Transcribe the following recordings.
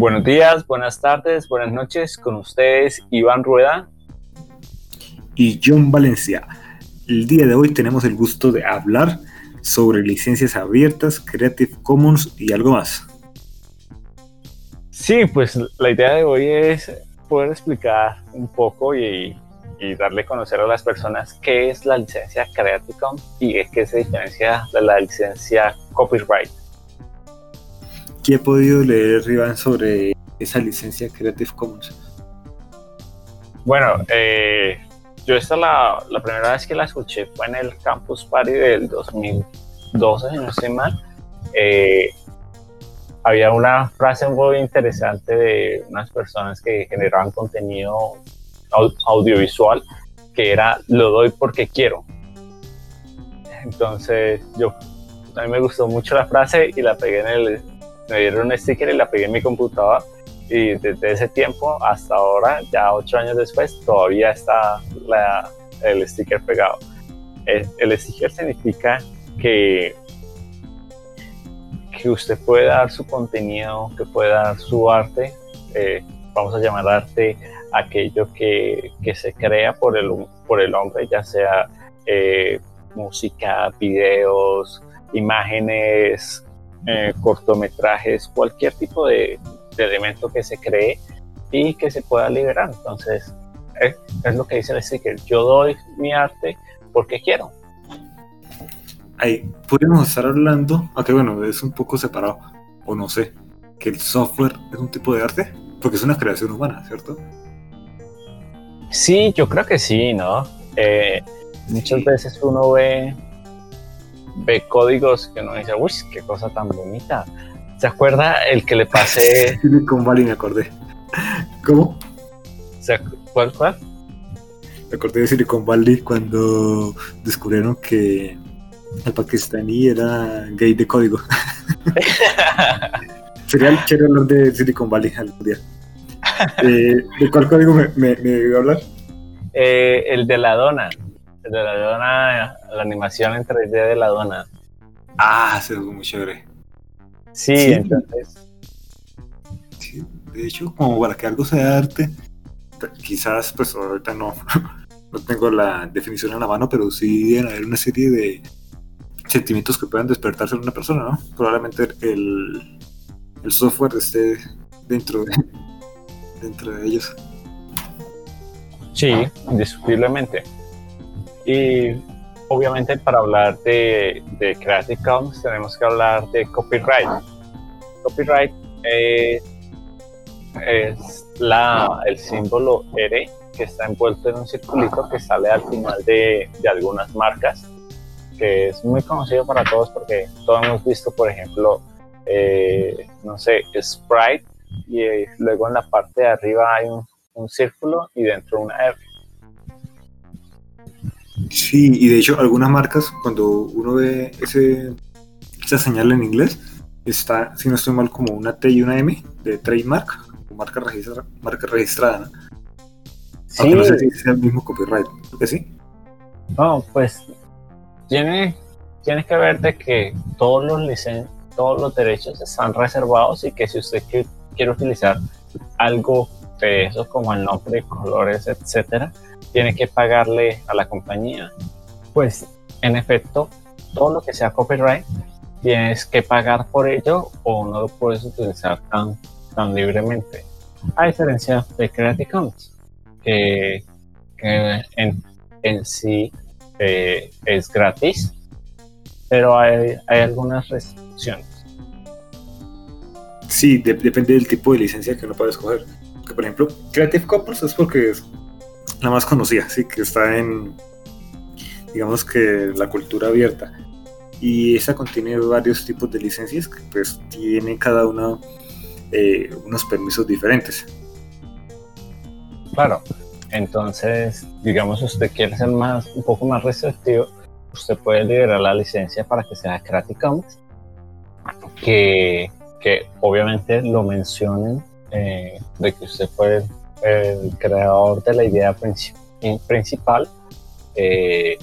Buenos días, buenas tardes, buenas noches. Con ustedes Iván Rueda y John Valencia. El día de hoy tenemos el gusto de hablar sobre licencias abiertas, Creative Commons y algo más. Sí, pues la idea de hoy es poder explicar un poco y, darle a conocer a las personas qué es la licencia Creative Commons y qué se diferencia de la licencia Copyright. ¿Qué he podido leer, Iván, sobre esa licencia Creative Commons? Bueno, eh, yo esta la, primera vez que la escuché fue en el Campus Party del 2012, si no estoy mal. Eh, había una frase muy interesante de unas personas que generaban contenido audiovisual que era lo doy porque quiero. Entonces yo a mí me gustó mucho la frase y la pegué en el me dieron un sticker y la pegué en mi computadora y desde ese tiempo hasta ahora, ya ocho años después, todavía está el sticker pegado. El, sticker significa que, que usted puede dar su contenido, que puede dar su arte, eh, vamos a llamar arte aquello que, que, se crea por el, por el hombre, ya sea eh, música, videos, imágenes, eh, cortometrajes, cualquier tipo de, elemento que se cree y que se pueda liberar. Entonces, es, lo que dice el sticker. Yo doy mi arte porque quiero. Ahí podríamos estar hablando, aunque bueno, es un poco separado, o no sé, que el software es un tipo de arte, porque es una creación humana, ¿cierto? Sí, yo creo que sí, ¿no? Eh, muchas veces uno ve ve códigos que uno dice, uy, qué cosa tan bonita. ¿Se acuerda el que le pasé? Silicon Valley me acordé. ¿Cómo? ¿Cuál, cuál? Me acordé de Silicon Valley cuando descubrieron que el pakistaní era gay de código. Sería el chévere hablar de Silicon Valley algún día. Eh, ¿De cuál código me, me, me a hablar? Eh, el de la dona de la dona, la animación en 3D de la dona. Ah, se ve muy chévere. Sí, entonces. de hecho, como para que algo sea arte, quizás, pues ahorita no, no tengo la definición en la mano, pero sí deben haber una serie de sentimientos que puedan despertarse en una persona, ¿no? Probablemente el, el software esté dentro de, dentro de ellos. Sí, indiscutiblemente. Y obviamente para hablar de, Creative Commons tenemos que hablar de copyright. Copyright es, la, el símbolo R que está envuelto en un circulito que sale al final de, algunas marcas, que es muy conocido para todos porque todos hemos visto, por ejemplo, eh, no sé, Sprite y luego en la parte de arriba hay un círculo y dentro una R Sí, y de hecho algunas marcas, cuando uno ve ese, esa señal en inglés, está, si no estoy mal, como una T y una M de trademark, o marca, registra, marca registrada. Sí. no sé si es el mismo copyright, ¿que sí? No, pues tiene, tienes que ver de que todos los todos los derechos están reservados y que si usted quiere utilizar algo de eso como el nombre, colores, etcétera, tiene que pagarle a la compañía. Pues en efecto, todo lo que sea copyright tienes que pagar por ello o no lo puedes utilizar tan, tan libremente. A diferencia de Creative Commons, que, en, en, sí eh, es gratis, pero hay, hay algunas restricciones. Sí, depende del tipo de licencia que uno puede escoger. por ejemplo, Creative Commons es porque es la más conocida, sí, que está en, digamos que la cultura abierta. Y esa contiene varios tipos de licencias que pues tiene cada una eh, unos permisos diferentes. Claro, entonces, digamos, usted quiere ser más, un poco más restrictivo, usted puede liberar la licencia para que sea Creative Commons, que, que obviamente lo mencionen eh, de que usted puede el creador de la idea principal eh,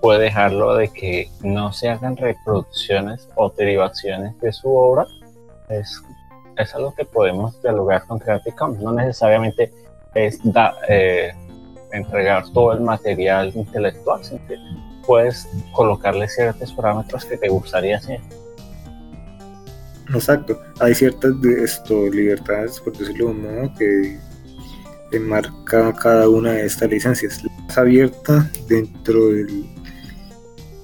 puede dejarlo de que no se hagan reproducciones o derivaciones de su obra. Es es algo que podemos dialogar con Creative Commons. No necesariamente es eh, entregar todo el material intelectual, sino que puedes colocarle ciertos parámetros que te gustaría hacer. Exacto, hay ciertas de esto, libertades, por decirlo de un modo, que enmarca cada una de estas licencias. La abierta dentro del,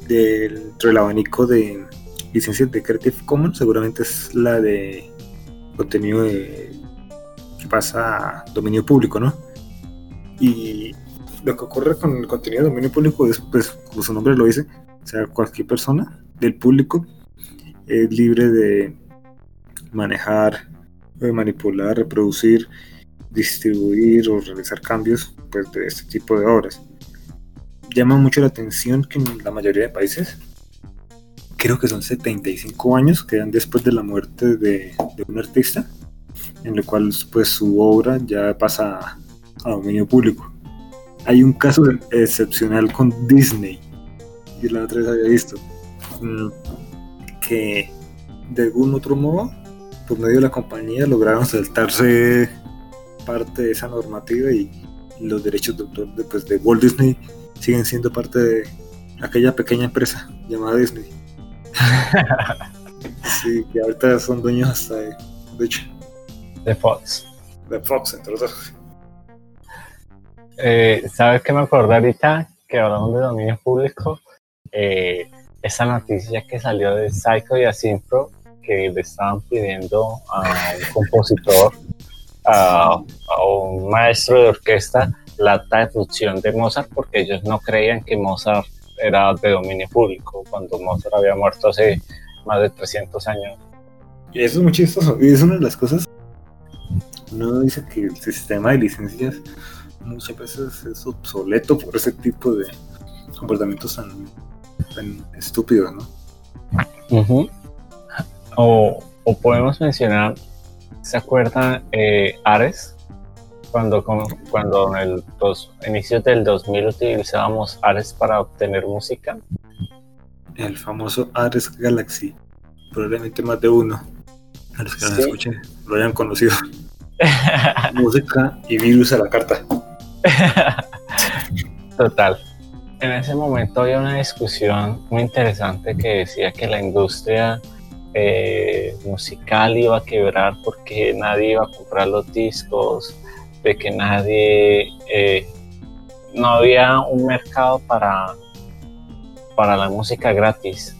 dentro del abanico de licencias de Creative Commons seguramente es la de contenido que pasa a dominio público, ¿no? Y lo que ocurre con el contenido de dominio público es, pues, como su nombre lo dice, o sea, cualquier persona del público es libre de manejar, de manipular, reproducir, distribuir o realizar cambios pues, de este tipo de obras. Llama mucho la atención que en la mayoría de países, creo que son 75 años, que dan después de la muerte de, de un artista, en el cual pues, su obra ya pasa a dominio público. Hay un caso excepcional con Disney, y la otra vez había visto, mm, que de algún otro modo, por medio de la compañía, lograron saltarse parte de esa normativa y los derechos de autor de, pues, de Walt Disney siguen siendo parte de aquella pequeña empresa llamada Disney. sí, que ahorita son dueños hasta de, de hecho. De Fox. De Fox, entre otros. Eh, ¿Sabes qué me acordé ahorita? Que hablamos de dominio público. Eh, esa noticia que salió de Psycho y Asimpro que le estaban pidiendo a un compositor, a, a un maestro de orquesta, la traducción de Mozart porque ellos no creían que Mozart era de dominio público cuando Mozart había muerto hace más de 300 años. Y eso es muy chistoso. Y es una de las cosas. Uno dice que el sistema de licencias muchas veces es obsoleto por ese tipo de comportamientos tan, tan estúpidos, ¿no? O, o, podemos mencionar, ¿se acuerdan eh, Ares? Cuando, cuando en el dos, inicios del 2000 utilizábamos Ares para obtener música. El famoso Ares Galaxy. Probablemente más de uno. A los que ¿Sí? escuchen lo hayan conocido. música y virus a la carta. Total. En ese momento había una discusión muy interesante que decía que la industria eh, musical iba a quebrar porque nadie iba a comprar los discos, de que nadie, eh, no había un mercado para, para la música gratis.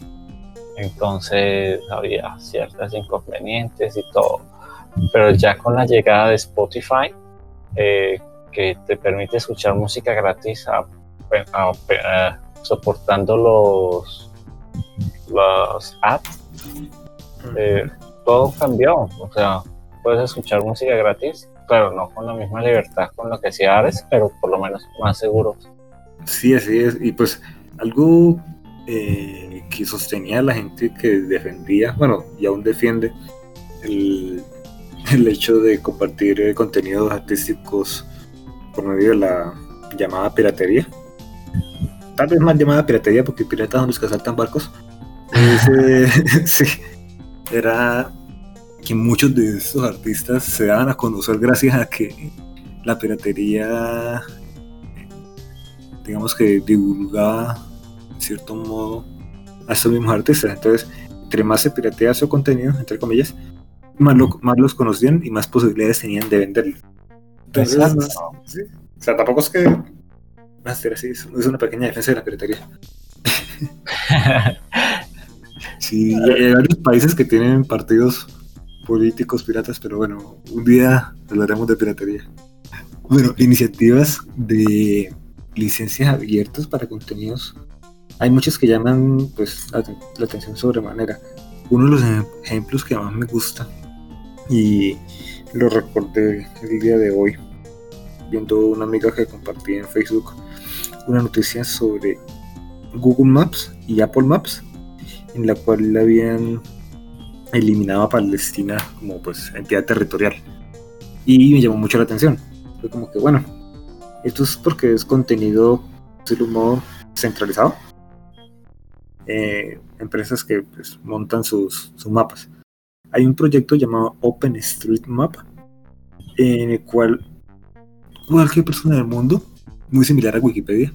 Entonces había ciertas inconvenientes y todo. Pero ya con la llegada de Spotify, eh, que te permite escuchar música gratis a, soportando los, los apps, eh, todo cambió. O sea, puedes escuchar música gratis, pero no con la misma libertad con lo que hacía Ares, pero por lo menos más seguro. Sí, así es. Y pues algo eh, que sostenía la gente que defendía, bueno, y aún defiende el, el hecho de compartir contenidos artísticos por medio de la llamada piratería. Tal vez más llamada piratería porque piratas son los que asaltan barcos. Ese, sí, era que muchos de estos artistas se daban a conocer gracias a que la piratería, digamos que divulgaba en cierto modo a estos mismos artistas. Entonces, entre más se piratea su contenido, entre comillas, más, lo, más los conocían y más posibilidades tenían de venderlo. Entonces, sí. O sea, tampoco es que Master así es una pequeña defensa de la piratería. sí, hay varios países que tienen partidos políticos piratas, pero bueno, un día hablaremos de piratería. Bueno, iniciativas de licencias abiertas para contenidos. Hay muchas que llaman pues la, atención sobremanera. Uno de los ejemplos que más me gusta y lo recordé el día de hoy viendo una amiga que compartía en Facebook una noticia sobre Google Maps y Apple Maps en la cual habían eliminado a Palestina como pues entidad territorial. Y me llamó mucho la atención. Fue como que bueno esto es porque es contenido de un modo centralizado eh, empresas que pues, montan sus, sus mapas. Hay un proyecto llamado OpenStreetMap en el cual cualquier persona del mundo, muy similar a Wikipedia,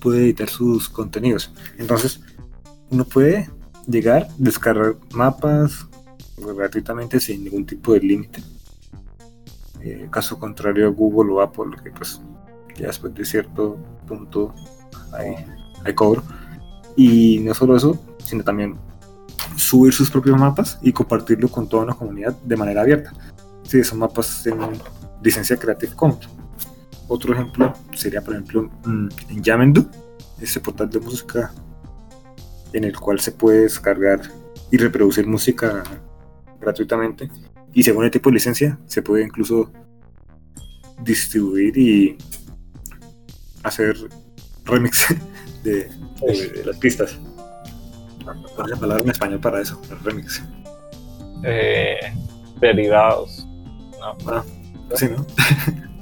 puede editar sus contenidos. Entonces, uno puede llegar, descargar mapas gratuitamente sin ningún tipo de límite. Eh, caso contrario a Google o Apple, que pues ya después de cierto punto hay, hay cobro. Y no solo eso, sino también subir sus propios mapas y compartirlo con toda una comunidad de manera abierta. Si esos mapas tienen licencia Creative Commons. Otro ejemplo sería, por ejemplo, mm, en Yamendu, este portal de música en el cual se puede descargar y reproducir música gratuitamente. Y según el tipo de licencia, se puede incluso distribuir y hacer remix de, las pistas. ¿Cuál es la palabra en español para eso? El remix. Eh, derivados. No. Ah, sí, ¿no?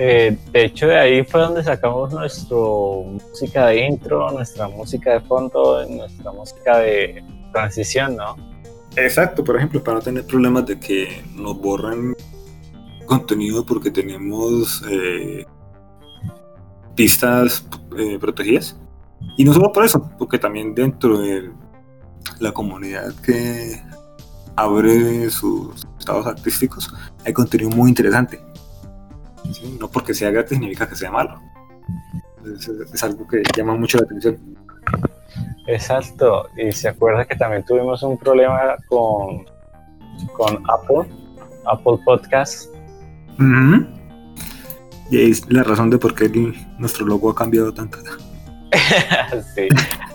Eh, de hecho, de ahí fue donde sacamos nuestra música de intro, nuestra música de fondo, nuestra música de transición, ¿no? Exacto, por ejemplo, para no tener problemas de que nos borren contenido porque tenemos eh, pistas eh, protegidas. Y no solo por eso, porque también dentro de la comunidad que abre sus estados artísticos hay contenido muy interesante. No porque sea gratis significa que sea malo. Es, algo que llama mucho la atención. Exacto, y se acuerda que también tuvimos un problema con, con Apple, Apple Podcast. Y es la razón de por qué nuestro logo ha cambiado tanto. sí,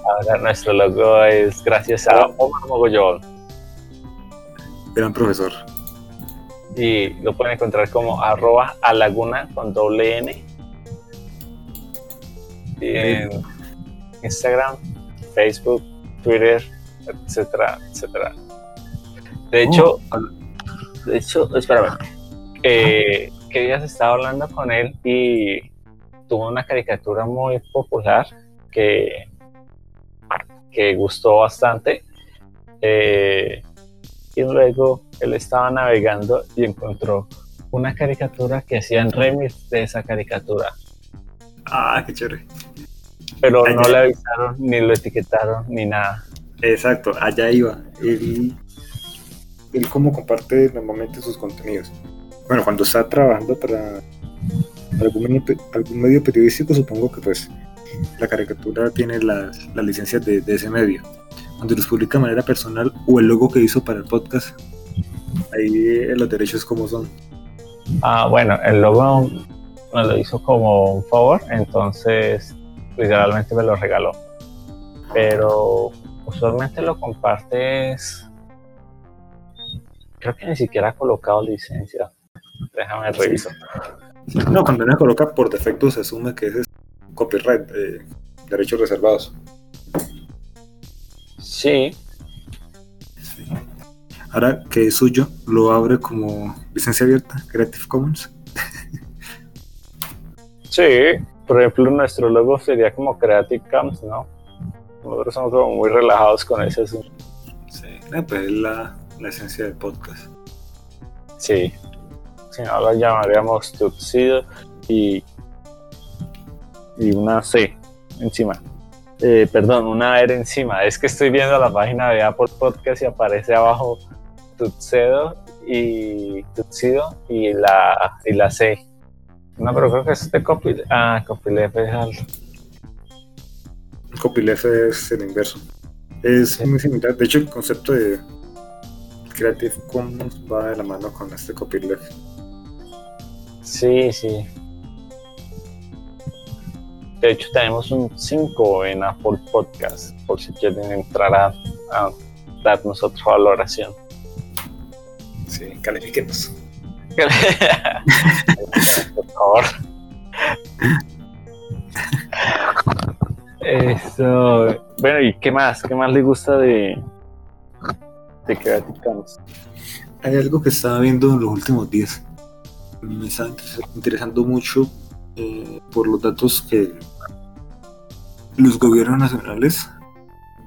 ahora nuestro logo es gracias a Omar Mogollón. Gran profesor y lo pueden encontrar como arroba a laguna con doble N. en Instagram, Facebook, Twitter, etcétera, etcétera. De hecho, oh. de hecho, espérame, eh, que días estaba hablando con él y tuvo una caricatura muy popular que, que gustó bastante. Eh, y luego él estaba navegando y encontró una caricatura que hacían remix de esa caricatura. Ah, qué chévere. Pero no le avisaron, ni lo etiquetaron, ni nada. Exacto, allá iba. Él, él como comparte normalmente sus contenidos. Bueno, cuando está trabajando para algún, algún medio periodístico, supongo que pues la caricatura tiene las, las licencias de, de ese medio cuando los publica de manera personal o el logo que hizo para el podcast. Ahí los derechos como son. Ah, bueno, el logo me lo hizo como un favor, entonces literalmente me lo regaló. Pero usualmente lo compartes. Creo que ni siquiera ha colocado licencia. Déjame revisar. No, cuando uno coloca por defecto se asume que es copyright, eh, derechos reservados. Sí. Ahora que es suyo, lo abre como licencia abierta, Creative Commons. sí, por ejemplo, nuestro logo sería como Creative Commons, ¿no? Nosotros somos como muy relajados con ese asunto. Sí, eh, pues es la, esencia del podcast. Sí. Si no, lo llamaríamos Tuxedo y, y una C encima. Eh, perdón, una R encima. Es que estoy viendo la página de Apple Podcast y aparece abajo Tutsedo y Tutsido y la, y la C. No, pero creo que es este copy. Ah, copyleft es algo. Copyleft es el inverso. Es muy similar. De hecho, el concepto de Creative Commons va de la mano con este copyleft. Sí, sí. De hecho, tenemos un 5 en Apple Podcast, por si quieren entrar a, darnos otra valoración. Sí, califiquemos. por favor. Eso. Bueno, ¿y qué más? ¿Qué más le gusta de, de Creative Commons? Hay algo que estaba viendo en los últimos días. Me está interesando mucho eh, por los datos que los gobiernos nacionales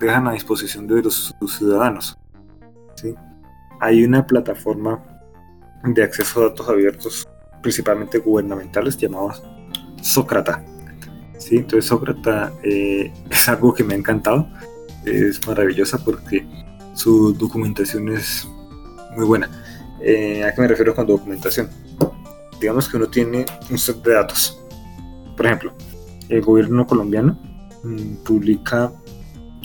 dejan a disposición de los, ciudadanos. hay una plataforma de acceso a datos abiertos, principalmente gubernamentales, llamada Sócrata. ¿Sí? Entonces Sócrata eh, es algo que me ha encantado, es maravillosa porque su documentación es muy buena. Eh, ¿A qué me refiero con documentación? Digamos que uno tiene un set de datos. Por ejemplo, el gobierno colombiano mm, publica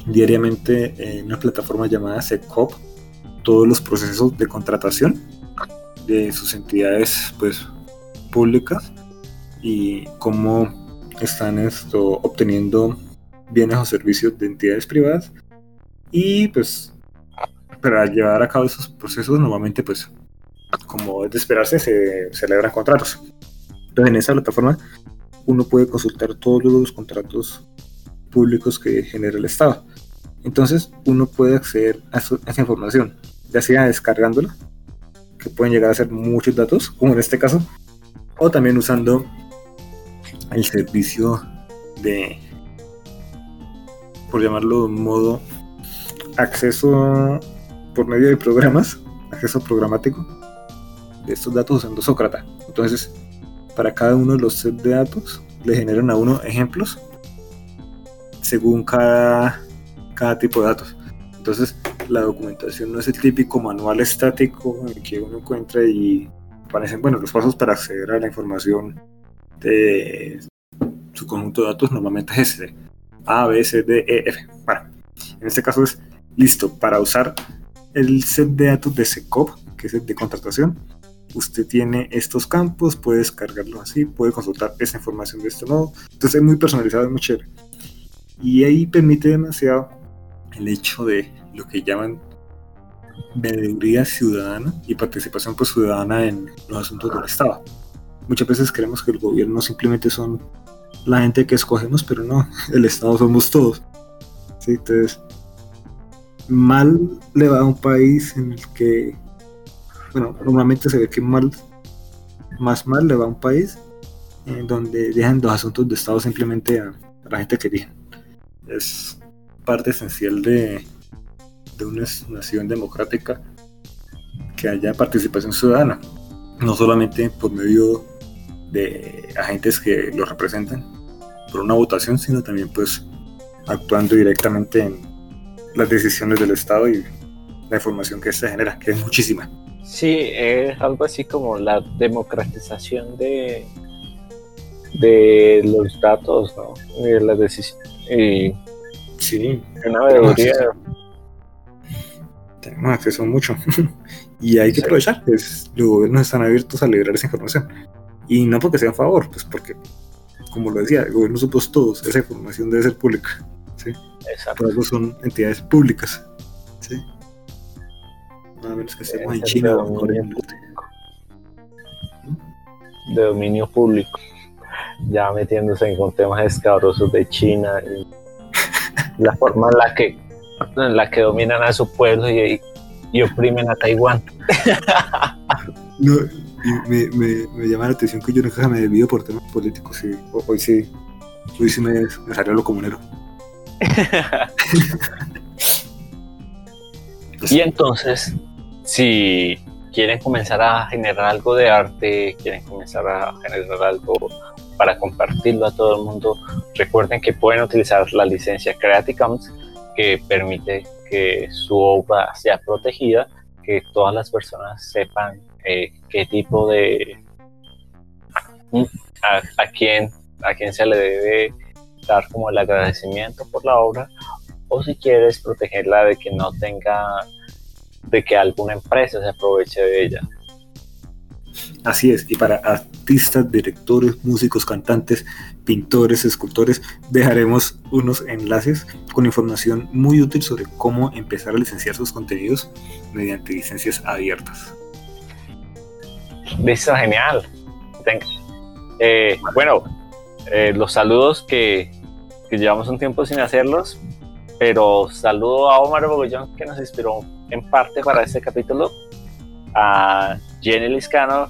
diariamente en una plataforma llamada SECOP todos los procesos de contratación de sus entidades pues públicas y cómo están esto obteniendo bienes o servicios de entidades privadas y pues para llevar a cabo esos procesos normalmente pues como es de esperarse se celebran contratos. Entonces en esa plataforma uno puede consultar todos los contratos públicos que genera el Estado. Entonces uno puede acceder a, esa información, ya sea descargándola, que pueden llegar a ser muchos datos, como en este caso, o también usando el servicio de, por llamarlo modo, acceso por medio de programas, acceso programático de estos datos usando Sócrata. Entonces, para cada uno de los sets de datos, le generan a uno ejemplos según cada cada tipo de datos. Entonces, la documentación no es el típico manual estático en que uno encuentra y aparecen, bueno, los pasos para acceder a la información de su conjunto de datos normalmente es este, A, B, C, D, E, F. Bueno, en este caso es listo para usar el set de datos de SECOP, que es el de contratación. Usted tiene estos campos, puede descargarlos así, puede consultar esa información de este modo. Entonces es muy personalizado, es muy chévere. Y ahí permite demasiado el hecho de lo que llaman veeduría ciudadana y participación pues, ciudadana en los asuntos del Estado. Muchas veces creemos que el gobierno simplemente son la gente que escogemos, pero no, el Estado somos todos. ¿sí? Entonces, mal le va a un país en el que, bueno, normalmente se ve que mal, más mal le va a un país en donde dejan los asuntos de Estado simplemente a, a la gente que eligen. Es parte esencial de, de una nación democrática que haya participación ciudadana, no solamente por medio de agentes que lo representan por una votación, sino también pues actuando directamente en las decisiones del Estado y la información que se genera, que es muchísima. Sí, es algo así como la democratización de, de los datos, ¿no? De la decisión. Y Sí, una veeduría. Tenemos acceso a mucho. y hay que aprovechar, pues, los gobiernos están abiertos a liberar esa información. Y no porque sea a favor, pues porque, como lo decía, el gobierno supuso todos, esa información debe ser pública. ¿sí? Exacto. Por eso son entidades públicas. ¿Sí? Nada menos que estemos en China o en Corea De dominio público. Ya metiéndose en temas escabrosos de China y la forma en la que, en la que dominan a su pueblo y, y oprimen a Taiwán. No, me, me, me, llama la atención que yo nunca me desvío por temas políticos. Y hoy sí, hoy sí me, me salió lo comunero. y entonces, si quieren comenzar a generar algo de arte, quieren comenzar a generar algo para compartirlo a todo el mundo. Recuerden que pueden utilizar la licencia Creative Commons que permite que su obra sea protegida, que todas las personas sepan eh, qué tipo de a, quién a quién se le debe dar como el agradecimiento por la obra o si quieres protegerla de que no tenga de que alguna empresa se aproveche de ella. Así es, y para artistas, directores, músicos, cantantes, pintores, escultores, dejaremos unos enlaces con información muy útil sobre cómo empezar a licenciar sus contenidos mediante licencias abiertas. Listo, genial. Eh, bueno, eh, los saludos que, que, llevamos un tiempo sin hacerlos, pero saludo a Omar Bogollón que nos inspiró en parte para este capítulo, a Jenny Liscano